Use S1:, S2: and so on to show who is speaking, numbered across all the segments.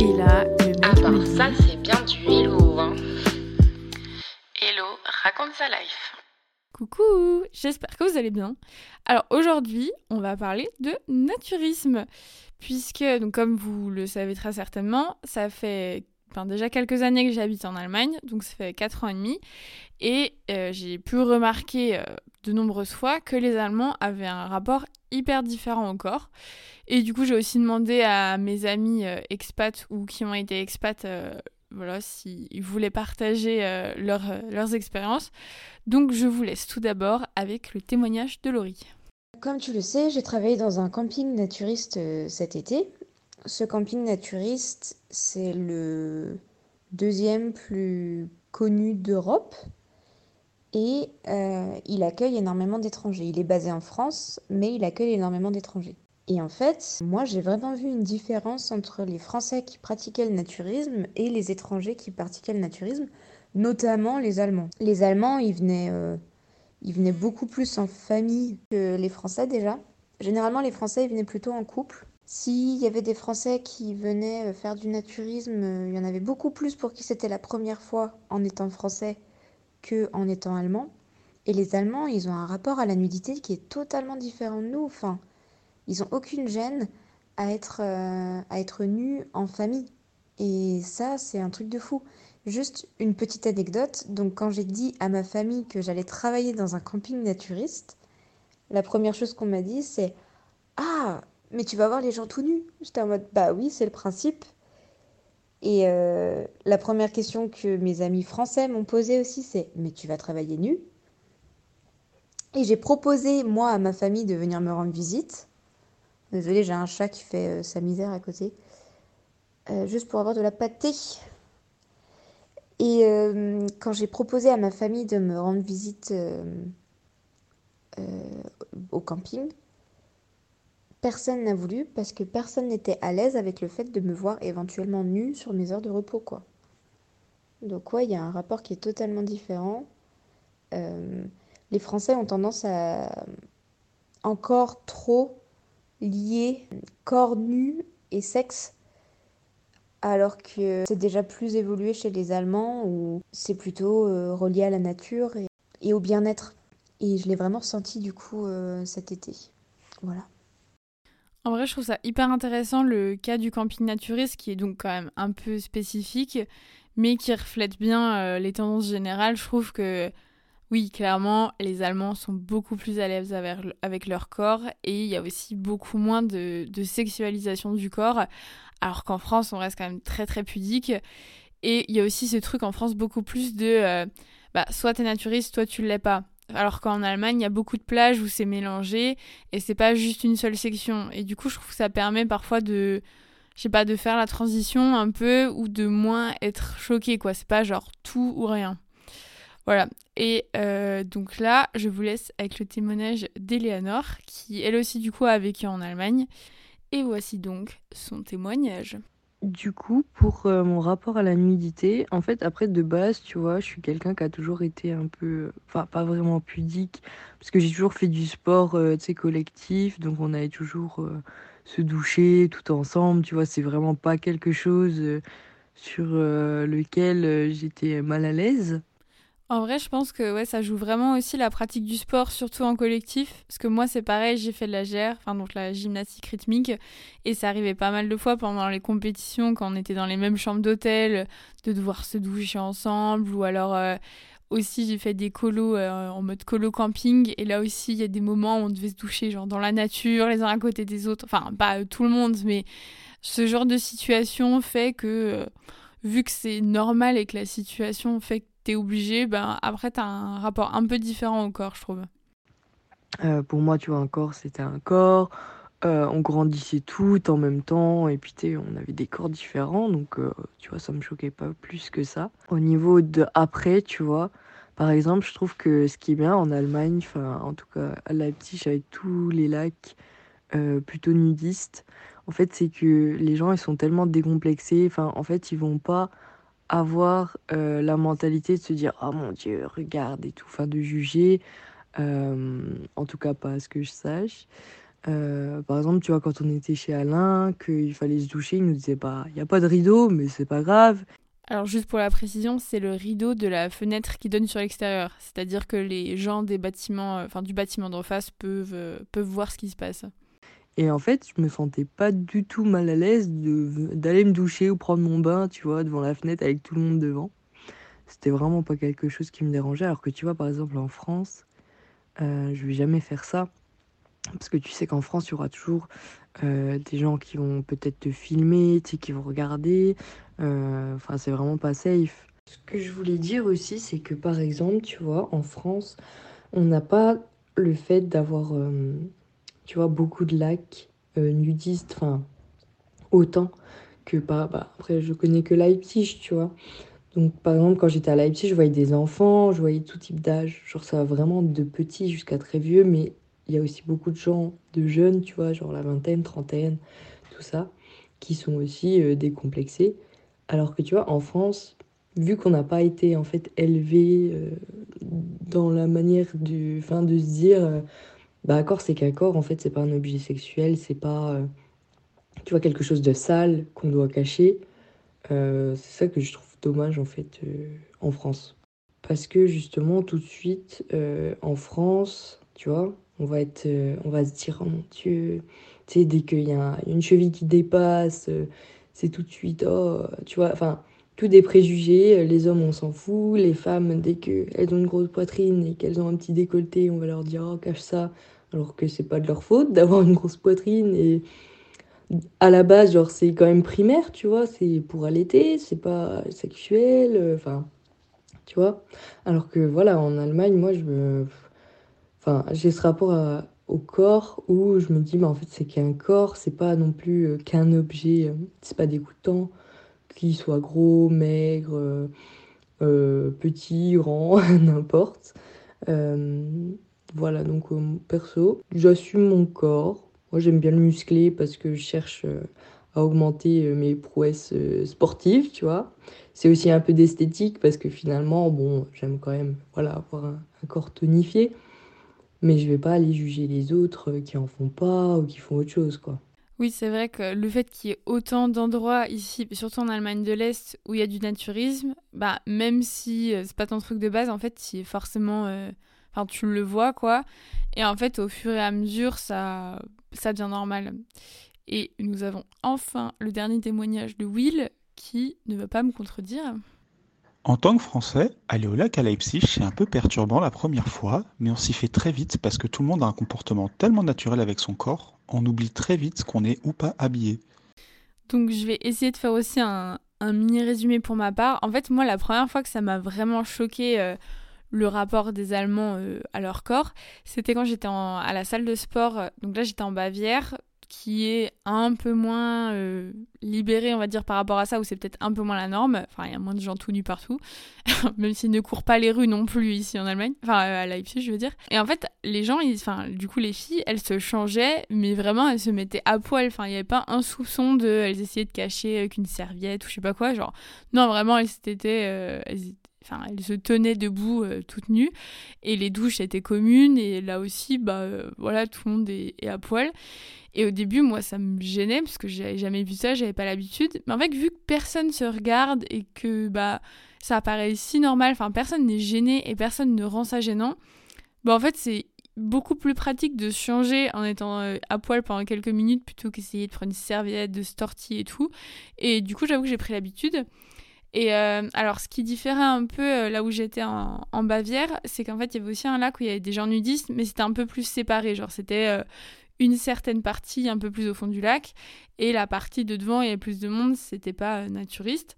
S1: Et là, le mec
S2: Ah ça c'est bien du hello hein.
S1: Hello, raconte sa life. Coucou, j'espère que vous allez bien. Alors aujourd'hui, on va parler de naturisme, puisque, donc, comme vous le savez très certainement, ça fait enfin, déjà quelques années que j'habite en Allemagne, donc ça fait 4 ans et demi, et euh, j'ai pu remarquer euh, de nombreuses fois que les Allemands avaient un rapport hyper différent corps. Et du coup, j'ai aussi demandé à mes amis euh, expats ou qui ont été expats euh, voilà, s'ils voulaient partager euh, leur, leurs expériences. Donc je vous laisse tout d'abord avec le témoignage de Laurie.
S3: Comme tu le sais, j'ai travaillé dans un camping naturiste cet été. Ce camping naturiste, c'est le deuxième plus connu d'Europe et euh, il accueille énormément d'étrangers. Il est basé en France, mais il accueille énormément d'étrangers. Et en fait, moi j'ai vraiment vu une différence entre les Français qui pratiquaient le naturisme et les étrangers qui pratiquaient le naturisme, notamment les Allemands. Les Allemands, ils venaient... euh, ils venaient beaucoup plus en famille que les Français déjà. Généralement, les Français, ils venaient plutôt en couple. S'il y avait des Français qui venaient euh, faire du naturisme, il y en avait beaucoup plus pour qui c'était la première fois en étant français que en étant allemand. Et les Allemands, ils ont un rapport à la nudité qui est totalement différent de nous. Enfin, ils ont aucune gêne à être, euh, à être nus en famille. Et ça, c'est un truc de fou. Juste une petite anecdote. Donc, quand j'ai dit à ma famille que j'allais travailler dans un camping naturiste, la première chose qu'on m'a dit, c'est Ah, mais tu vas voir les gens tout nus. J'étais en mode Bah oui, c'est le principe. Et euh, la première question que mes amis français m'ont posée aussi, c'est Mais tu vas travailler nu? Et j'ai proposé, moi, à ma famille de venir me rendre visite. Désolée, j'ai un chat qui fait euh, sa misère à côté. Euh, juste pour avoir de la pâtée. Et quand j'ai proposé à ma famille de me rendre visite au camping, personne n'a voulu parce que personne n'était à l'aise avec le fait de me voir éventuellement nue sur mes heures de repos, quoi. Donc ouais, il y a un rapport qui est totalement différent. Euh, les Français ont tendance à encore trop lier corps nu et sexe alors que c'est déjà plus évolué chez les Allemands où c'est plutôt euh, relié à la nature et, au bien-être. Et je l'ai vraiment ressenti du coup euh, cet été. Voilà.
S1: En vrai, je trouve ça hyper intéressant le cas du camping naturiste qui est donc quand même un peu spécifique, mais qui reflète bien euh, les tendances générales. Je trouve que oui, clairement, les Allemands sont beaucoup plus à l'aise avec, leur corps et il y a aussi beaucoup moins de, de sexualisation du corps, alors qu'en France, on reste quand même très très pudique. Et il y a aussi ce truc en France beaucoup plus de euh, bah, soit t'es naturiste, soit tu l'es pas. Alors qu'en Allemagne, il y a beaucoup de plages où c'est mélangé et c'est pas juste une seule section. Et du coup, je trouve que ça permet parfois de, je pas, de faire la transition un peu ou de moins être choqué, quoi. C'est pas genre tout ou rien. Voilà. Et euh, donc là, je vous laisse avec le témoignage d'Eleanor, qui elle aussi du coup a vécu en Allemagne. Et voici donc son témoignage.
S4: Du coup, pour euh, mon rapport à la nudité, en fait, après de base, tu vois, je suis quelqu'un qui a toujours été un peu, enfin, pas vraiment pudique, parce que j'ai toujours fait du sport, euh, tu sais, collectif, donc on allait toujours euh, se doucher tout ensemble, tu vois, c'est vraiment pas quelque chose sur lequel j'étais mal à l'aise.
S1: En vrai, je pense que ouais, ça joue vraiment aussi la pratique du sport, surtout en collectif. Parce que moi, c'est pareil, j'ai fait de la GR, enfin donc la gymnastique rythmique, et ça arrivait pas mal de fois pendant les compétitions, quand on était dans les mêmes chambres d'hôtel, de devoir se doucher ensemble, ou alors euh, aussi j'ai fait des colos euh, en mode colo camping, et là aussi il y a des moments où on devait se doucher genre dans la nature, les uns à côté des autres, enfin pas euh, tout le monde, mais ce genre de situation fait que, vu que c'est normal et que la situation fait que t'es obligé, ben après t'as un rapport un peu différent au corps, je trouve.
S4: Euh, pour moi, tu vois, un corps, c'était un corps. Euh, on grandissait tout en même temps et puis on avait des corps différents donc euh, tu vois ça me choquait pas plus que ça. Au niveau de après tu vois, par exemple je trouve que ce qui est bien en Allemagne, enfin en tout cas à Leipzig avec tous les lacs plutôt nudistes, en fait c'est que les gens ils sont tellement décomplexés, en fait ils vont pas avoir euh, la mentalité de se dire oh mon Dieu regarde et tout, enfin de juger, euh, en tout cas pas à ce que je sache. Euh, par exemple, tu vois, quand on était chez Alain, qu'il fallait se doucher, il nous disait bah, il n'y a pas de rideau, mais c'est pas grave.
S1: Alors juste pour la précision, c'est le rideau de la fenêtre qui donne sur l'extérieur. C'est-à-dire que les gens des bâtiments, enfin du bâtiment d'en face peuvent, peuvent voir ce qui se passe.
S4: Et en fait, je me sentais pas du tout mal à l'aise d'aller me doucher ou prendre mon bain, tu vois, devant la fenêtre avec tout le monde devant. C'était vraiment pas quelque chose qui me dérangeait. Alors que tu vois, par exemple, en France, euh, je vais jamais faire ça. Parce que tu sais qu'en France, il y aura toujours euh, des gens qui vont peut-être te filmer, qui vont regarder. Euh, enfin, c'est vraiment pas safe. Ce que je voulais dire aussi, c'est que par exemple, tu vois, en France, on n'a pas le fait d'avoir, euh, tu vois, beaucoup de lacs nudistes, enfin, autant que pas. Bah, après, je connais que Leipzig, tu vois. Donc, par exemple, quand j'étais à Leipzig, je voyais des enfants, je voyais tout type d'âge. Genre, ça va vraiment de petits jusqu'à très vieux, mais il y a aussi beaucoup de gens, de jeunes, tu vois, genre la vingtaine, trentaine, tout ça, qui sont aussi euh, décomplexés. Alors que tu vois, en France, vu qu'on n'a pas été en fait élevé euh, dans la manière du, fin, de se dire, euh, bah accord c'est qu'accord, en fait c'est pas un objet sexuel, c'est pas, tu vois, quelque chose de sale qu'on doit cacher. c'est ça que je trouve dommage en fait en France. Parce que justement tout de suite en France, tu vois, on va, être, euh, on va se dire, oh mon Dieu, tu sais, dès qu'il y a une cheville qui dépasse, euh, c'est tout de suite, oh, tu vois, enfin, tout des préjugés. Les hommes, on s'en fout. Les femmes, dès qu'elles ont une grosse poitrine et qu'elles ont un petit décolleté, on va leur dire, oh, cache ça. Alors que c'est pas de leur faute d'avoir une grosse poitrine. Et à la base, genre, c'est quand même primaire, tu vois, c'est pour allaiter, c'est pas sexuel, euh, enfin, tu vois. Alors que voilà, en Allemagne, moi, je me Enfin, j'ai ce rapport au corps où je me dis, mais en fait, c'est qu'un corps, c'est pas non plus euh, qu'un objet, euh, c'est pas dégoûtant, qu'il soit gros, maigre, euh, petit, grand, n'importe. voilà, donc perso, j'assume mon corps. Moi, j'aime bien le muscler parce que je cherche à augmenter mes prouesses sportives, tu vois. C'est aussi un peu d'esthétique parce que finalement, bon, j'aime quand même voilà, avoir un corps tonifié mais je vais pas aller juger les autres qui en font pas ou qui font autre chose, quoi.
S1: Oui, c'est vrai que le fait qu'il y ait autant d'endroits ici, surtout en Allemagne de l'Est, où il y a du naturisme, bah même si euh, c'est pas ton truc de base, en fait, c'est forcément, euh, enfin, tu le vois, quoi. Et en fait, au fur et à mesure, ça, ça devient normal. Et nous avons enfin le dernier témoignage de Will qui ne va pas me contredire.
S5: En tant que Français, aller au lac à Leipzig, c'est un peu perturbant la première fois, mais on s'y fait très vite parce que tout le monde a un comportement tellement naturel avec son corps, on oublie très vite qu'on est ou pas habillé.
S1: Donc je vais essayer de faire aussi un, mini résumé pour ma part. En fait, moi, la première fois que ça m'a vraiment choqué euh, le rapport des Allemands euh, à leur corps, c'était quand j'étais à la salle de sport. Donc là, j'étais en Bavière qui est un peu moins euh, libéré, on va dire, par rapport à ça, où c'est peut-être un peu moins la norme. Enfin, il y a moins de gens tout nus partout, même s'ils ne courent pas les rues non plus ici en Allemagne, enfin euh, à Leipzig, je veux dire. Et en fait, les gens, enfin, du coup, les filles, elles se changeaient, mais vraiment, elles se mettaient à poil. Enfin, il n'y avait pas un soupçon de, elles essayaient de cacher avec une serviette ou je sais pas quoi. Genre, non, vraiment, elles étaient, euh, elles se tenaient debout toutes nues et les douches étaient communes et là aussi, bah voilà, tout le monde est à poil. Et au début, moi, ça me gênait parce que j'avais jamais vu ça, j'avais pas l'habitude. Mais en fait, vu que personne se regarde et que bah ça paraît si normal, enfin personne n'est gêné et personne ne rend ça gênant, bah en fait c'est beaucoup plus pratique de changer en étant euh, à poil pendant quelques minutes plutôt qu'essayer de prendre une serviette, de se tortiller et tout. Et du coup, j'avoue que j'ai pris l'habitude. Et euh, alors, ce qui différait un peu euh, là où j'étais en, en, Bavière, c'est qu'en fait, il y avait aussi un lac où il y avait des gens nudistes, mais c'était un peu plus séparé. Genre, c'était une certaine partie un peu plus au fond du lac et la partie de devant il y avait plus de monde, c'était pas euh, naturiste.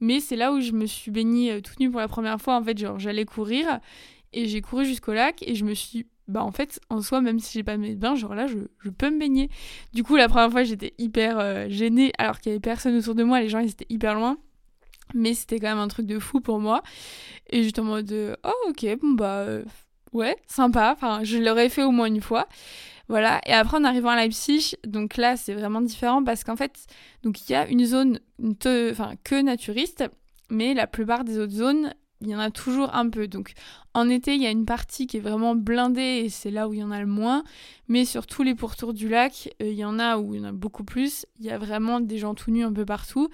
S1: Mais c'est là où je me suis baignée euh, toute nue pour la première fois. En fait, genre j'allais courir et j'ai couru jusqu'au lac et je me suis bah en fait en soi même si j'ai pas mes bains genre là je, je, peux me baigner du coup la première fois j'étais hyper euh, gênée alors qu'il y avait personne autour de moi les gens ils étaient hyper loin mais c'était quand même un truc de fou pour moi et j'étais en mode oh ok bon bah ouais sympa enfin je l'aurais fait au moins une fois voilà. Et après, en arrivant à Leipzig, donc là, c'est vraiment différent parce qu'en fait, donc il y a une zone, enfin, que naturiste, mais la plupart des autres zones, il y en a toujours un peu. Donc en été, il y a une partie qui est vraiment blindée et c'est là où il y en a le moins. Mais sur tous les pourtours du lac, euh, il y en a où il y en a beaucoup plus. Il y a vraiment des gens tout nus un peu partout.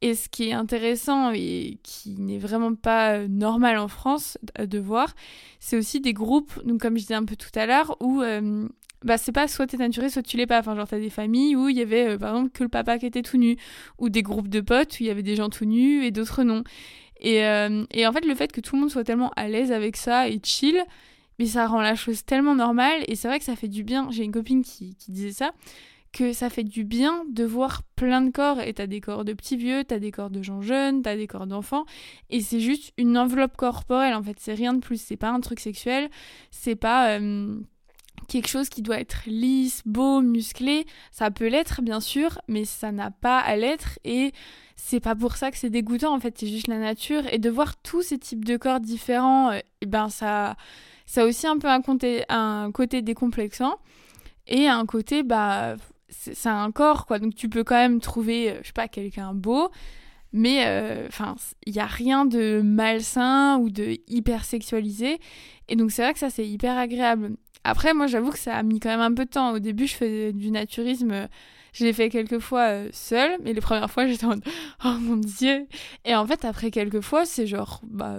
S1: Et ce qui est intéressant et qui n'est vraiment pas euh, normal en France de voir, c'est aussi des groupes, donc comme je disais un peu tout à l'heure, où euh, bah, c'est pas soit t'es naturé, soit tu l'es pas. Enfin, genre, t'as des familles où il y avait, par exemple, que le papa qui était tout nu, ou des groupes de potes où il y avait des gens tout nus et d'autres non. Et, et, en fait, le fait que tout le monde soit tellement à l'aise avec ça et chill, mais ça rend la chose tellement normale. Et c'est vrai que ça fait du bien. J'ai une copine qui, qui disait ça que ça fait du bien de voir plein de corps. Et t'as des corps de petits vieux, t'as des corps de gens jeunes, t'as des corps d'enfants. Et c'est juste une enveloppe corporelle, en fait. C'est rien de plus. C'est pas un truc sexuel. C'est pas. Euh, quelque chose qui doit être lisse, beau, musclé. Ça peut l'être, bien sûr, mais ça n'a pas à l'être. Et c'est pas pour ça que c'est dégoûtant, en fait. C'est juste la nature. Et de voir tous ces types de corps différents, euh, eh ben ça, ça a aussi un peu un, un côté décomplexant. Et un côté, bah, c'est un corps, quoi. Donc tu peux quand même trouver, euh, je sais pas, quelqu'un beau, mais euh, enfin, il n'y a rien de malsain ou de hyper sexualisé. Et donc c'est vrai que ça, c'est hyper agréable. Après, moi, j'avoue que ça a mis quand même un peu de temps. Au début, je faisais du naturisme. Je l'ai fait quelques fois euh, seule, mais les premières fois, j'étais en Oh mon dieu! Et en fait, après quelques fois, c'est genre, bah,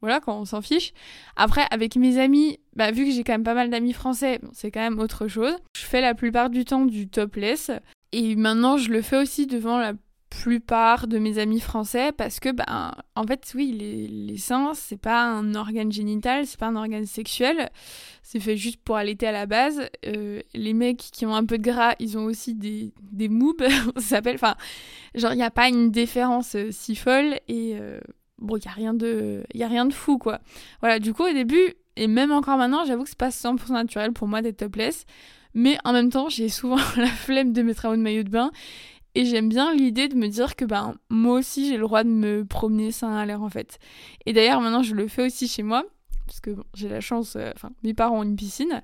S1: voilà, quand on s'en fiche. Après, avec mes amis, bah, vu que j'ai quand même pas mal d'amis français, c'est quand même autre chose. Je fais la plupart du temps du topless. Et maintenant, je le fais aussi devant la plupart de mes amis français parce que, bah, en fait, oui, les, les seins, c'est pas un organe génital, c'est pas un organe sexuel. C'est fait juste pour allaiter à la base. Euh, les mecs qui ont un peu de gras, ils ont aussi des, des ça s'appelle. Enfin, genre, il n'y a pas une différence euh, si folle. Et. Euh, bon, il n'y a, rien de... Y a rien de fou, quoi. Voilà, du coup, au début, et même encore maintenant, j'avoue que c'est pas 100% naturel pour moi d'être topless. Mais en même temps, j'ai souvent la flemme de mettre un haut de maillot de bain. Et j'aime bien l'idée de me dire que ben, moi aussi, j'ai le droit de me promener sans à l'air, en fait. Et d'ailleurs, maintenant, je le fais aussi chez moi. Parce que j'ai la chance, euh, enfin, mes parents ont une piscine.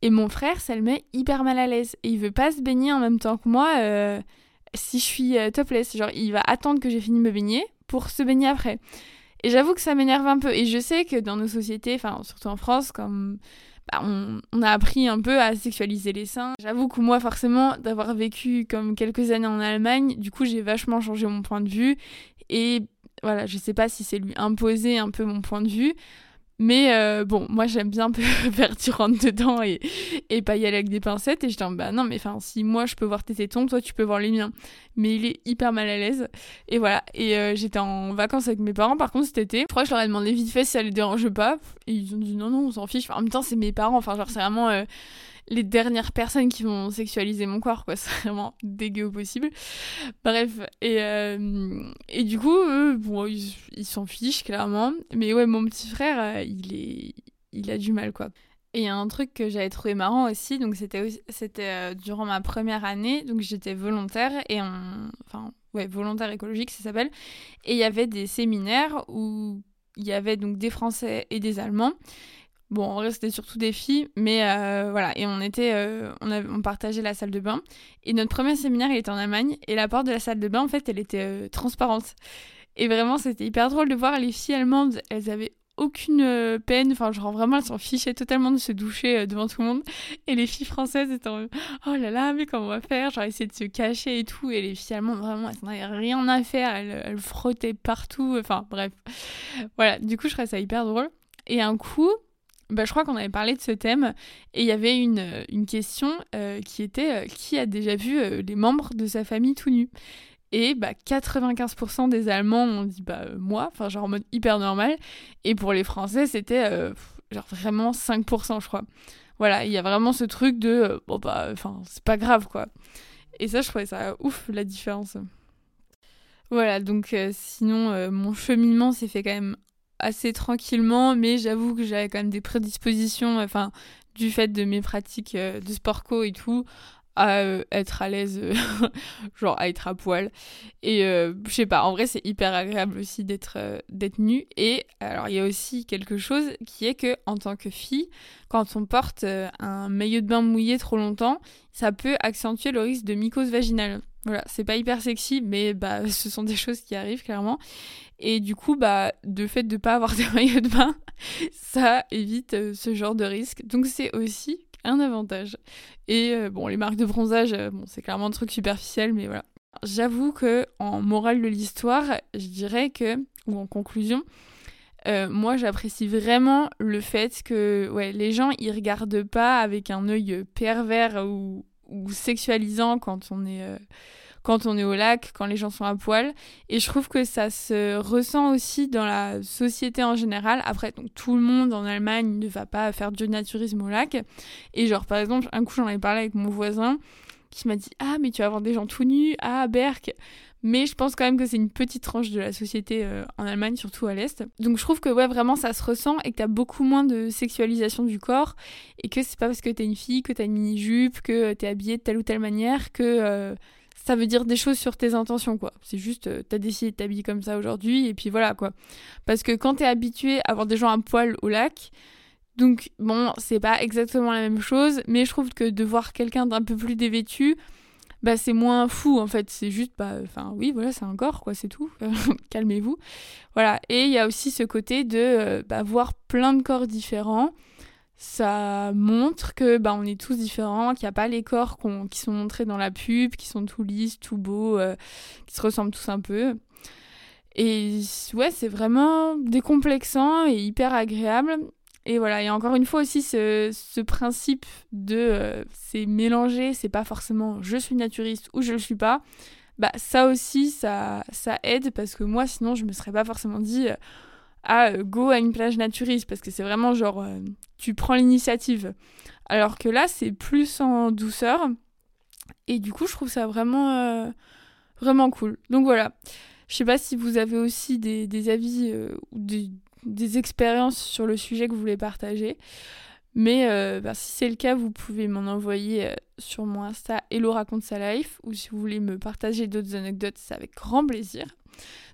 S1: Et mon frère, ça le met hyper mal à l'aise. Et il veut pas se baigner en même temps que moi euh, si je suis euh, topless. Genre, il va attendre que j'ai fini de me baigner pour se baigner après. Et j'avoue que ça m'énerve un peu. Et je sais que dans nos sociétés, enfin surtout en France, comme bah, on, a appris un peu à sexualiser les seins. J'avoue que moi, forcément, d'avoir vécu comme quelques années en Allemagne, du coup, j'ai vachement changé mon point de vue. Et voilà, je sais pas si c'est lui imposer un peu mon point de vue. Mais euh, bon, moi j'aime bien faire tu rentres dedans et, et pas y aller avec des pincettes. Et je dis, bah non, mais enfin, si moi je peux voir tes tétons, toi tu peux voir les miens. Mais il est hyper mal à l'aise. Et voilà. Et euh, j'étais en vacances avec mes parents, par contre cet été. Je crois que je leur ai demandé vite fait si ça les dérange pas. Et ils ont dit non, non, on s'en fiche. en même temps, c'est mes parents. Enfin, genre, c'est vraiment. Euh, les dernières personnes qui vont sexualiser mon corps, quoi. C'est vraiment dégueu au possible. Bref, et, euh, et du coup, bon, ils s'en fichent, clairement. Mais ouais, mon petit frère, euh, il, est, il a du mal, quoi. Et il y a un truc que j'avais trouvé marrant aussi, donc c'était c'était euh, durant ma première année, donc j'étais volontaire et enfin ouais volontaire écologique ça s'appelle, et il y avait des séminaires où il y avait donc des Français et des Allemands, Bon, en vrai, c'était surtout des filles, mais euh, voilà. Et on était, euh, on, on partageait la salle de bain. Et notre premier séminaire, il était en Allemagne. Et la porte de la salle de bain, en fait, elle était euh, transparente. Et vraiment, c'était hyper drôle de voir les filles allemandes. Elles avaient aucune peine. Enfin, genre vraiment, elles s'en fichaient totalement de se doucher devant tout le monde. Et les filles françaises étaient en oh là là, mais comment on va faire? Genre, essayer de se cacher et tout. Et les filles allemandes, vraiment, elles n'en avaient rien à faire. Elles, elles frottaient partout. Enfin, bref. Voilà. Du coup, je trouvais ça hyper drôle. Et un coup, bah, je crois qu'on avait parlé de ce thème et il y avait une, une question euh, qui était euh, qui a déjà vu euh, les membres de sa famille tout nus? Et bah, 95% des Allemands ont dit bah moi, enfin genre en mode hyper normal et pour les Français c'était genre vraiment 5% je crois. Voilà, il y a vraiment ce truc de bon bah enfin c'est pas grave quoi. Et ça je trouvais ça ouf la différence. Voilà, donc sinon mon cheminement s'est fait quand même assez tranquillement, mais j'avoue que j'avais quand même des prédispositions, enfin, du fait de mes pratiques euh, de sport co et tout, à euh, être à l'aise, euh, genre à être à poil. Et je sais pas, en vrai, c'est hyper agréable aussi d'être nu. Et alors, il y a aussi quelque chose qui est que, en tant que fille, quand on porte un maillot de bain mouillé trop longtemps, ça peut accentuer le risque de mycose vaginale. Voilà, c'est pas hyper sexy, mais bah, ce sont des choses qui arrivent clairement. Et du coup, bah, de fait de pas avoir de maillot de bain, ça évite euh, ce genre de risque. Donc c'est aussi un avantage. Et euh, bon, les marques de bronzage, euh, c'est clairement un truc superficiel, mais voilà. J'avoue que en morale de l'histoire, je dirais que, ou en conclusion, moi j'apprécie vraiment le fait que ouais, les gens ils regardent pas avec un œil pervers ou, ou sexualisant quand on est quand on est au lac, quand les gens sont à poil. Et je trouve que ça se ressent aussi dans la société en général. Après, donc, tout le monde en Allemagne ne va pas faire du naturisme au lac. Et genre, par exemple, un coup, j'en ai parlé avec mon voisin qui m'a dit Ah, mais tu vas voir des gens tout nus à Berck. Mais je pense quand même que c'est une petite tranche de la société euh, en Allemagne, surtout à l'Est. Donc je trouve que ouais, vraiment ça se ressent et que t'as beaucoup moins de sexualisation du corps. Et que c'est pas parce que t'es une fille, que t'as une mini-jupe, que t'es habillée de telle ou telle manière que euh, ça veut dire des choses sur tes intentions, quoi. C'est juste, euh, t'as décidé de t'habiller comme ça aujourd'hui, et puis voilà, quoi. Parce que quand t'es habitué à voir des gens à poil au lac, donc bon, c'est pas exactement la même chose, mais je trouve que de voir quelqu'un d'un peu plus dévêtu, bah c'est moins fou en fait, c'est juste, bah, enfin oui, voilà, c'est un corps, quoi, c'est tout, calmez-vous. Voilà, et il y a aussi ce côté de euh, bah, voir plein de corps différents, ça montre que bah, on est tous différents, qu'il n'y a pas les corps qui sont montrés dans la pub, qui sont tout lisses, tout beaux, euh, qui se ressemblent tous un peu. Et ouais, c'est vraiment décomplexant et hyper agréable. Et voilà, et encore une fois aussi ce, principe de euh, c'est mélangé, c'est pas forcément je suis naturiste ou je le suis pas. Bah ça aussi ça ça aide parce que moi sinon je me serais pas forcément dit euh, à euh, go à une plage naturiste parce que c'est vraiment genre tu prends l'initiative. Alors que là c'est plus en douceur et du coup je trouve ça vraiment vraiment cool. Donc voilà. Je sais pas si vous avez aussi des, des avis ou des, des, expériences sur le sujet que vous voulez partager. Mais bah, si c'est le cas, vous pouvez m'en envoyer sur mon Insta Hello raconte sa life ou si vous voulez me partager d'autres anecdotes, c'est avec grand plaisir.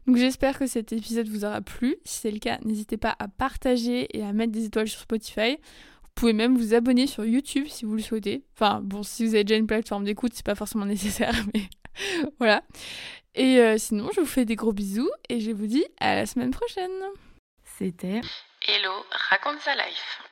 S1: Donc j'espère que cet épisode vous aura plu. Si c'est le cas, n'hésitez pas à partager et à mettre des étoiles sur Spotify. Vous pouvez même vous abonner sur YouTube si vous le souhaitez. Enfin bon, si vous avez déjà une plateforme d'écoute, c'est pas forcément nécessaire, mais voilà. Et euh, sinon, je vous fais des gros bisous et je vous dis à la semaine prochaine.
S4: C'était
S2: Hello, raconte sa life.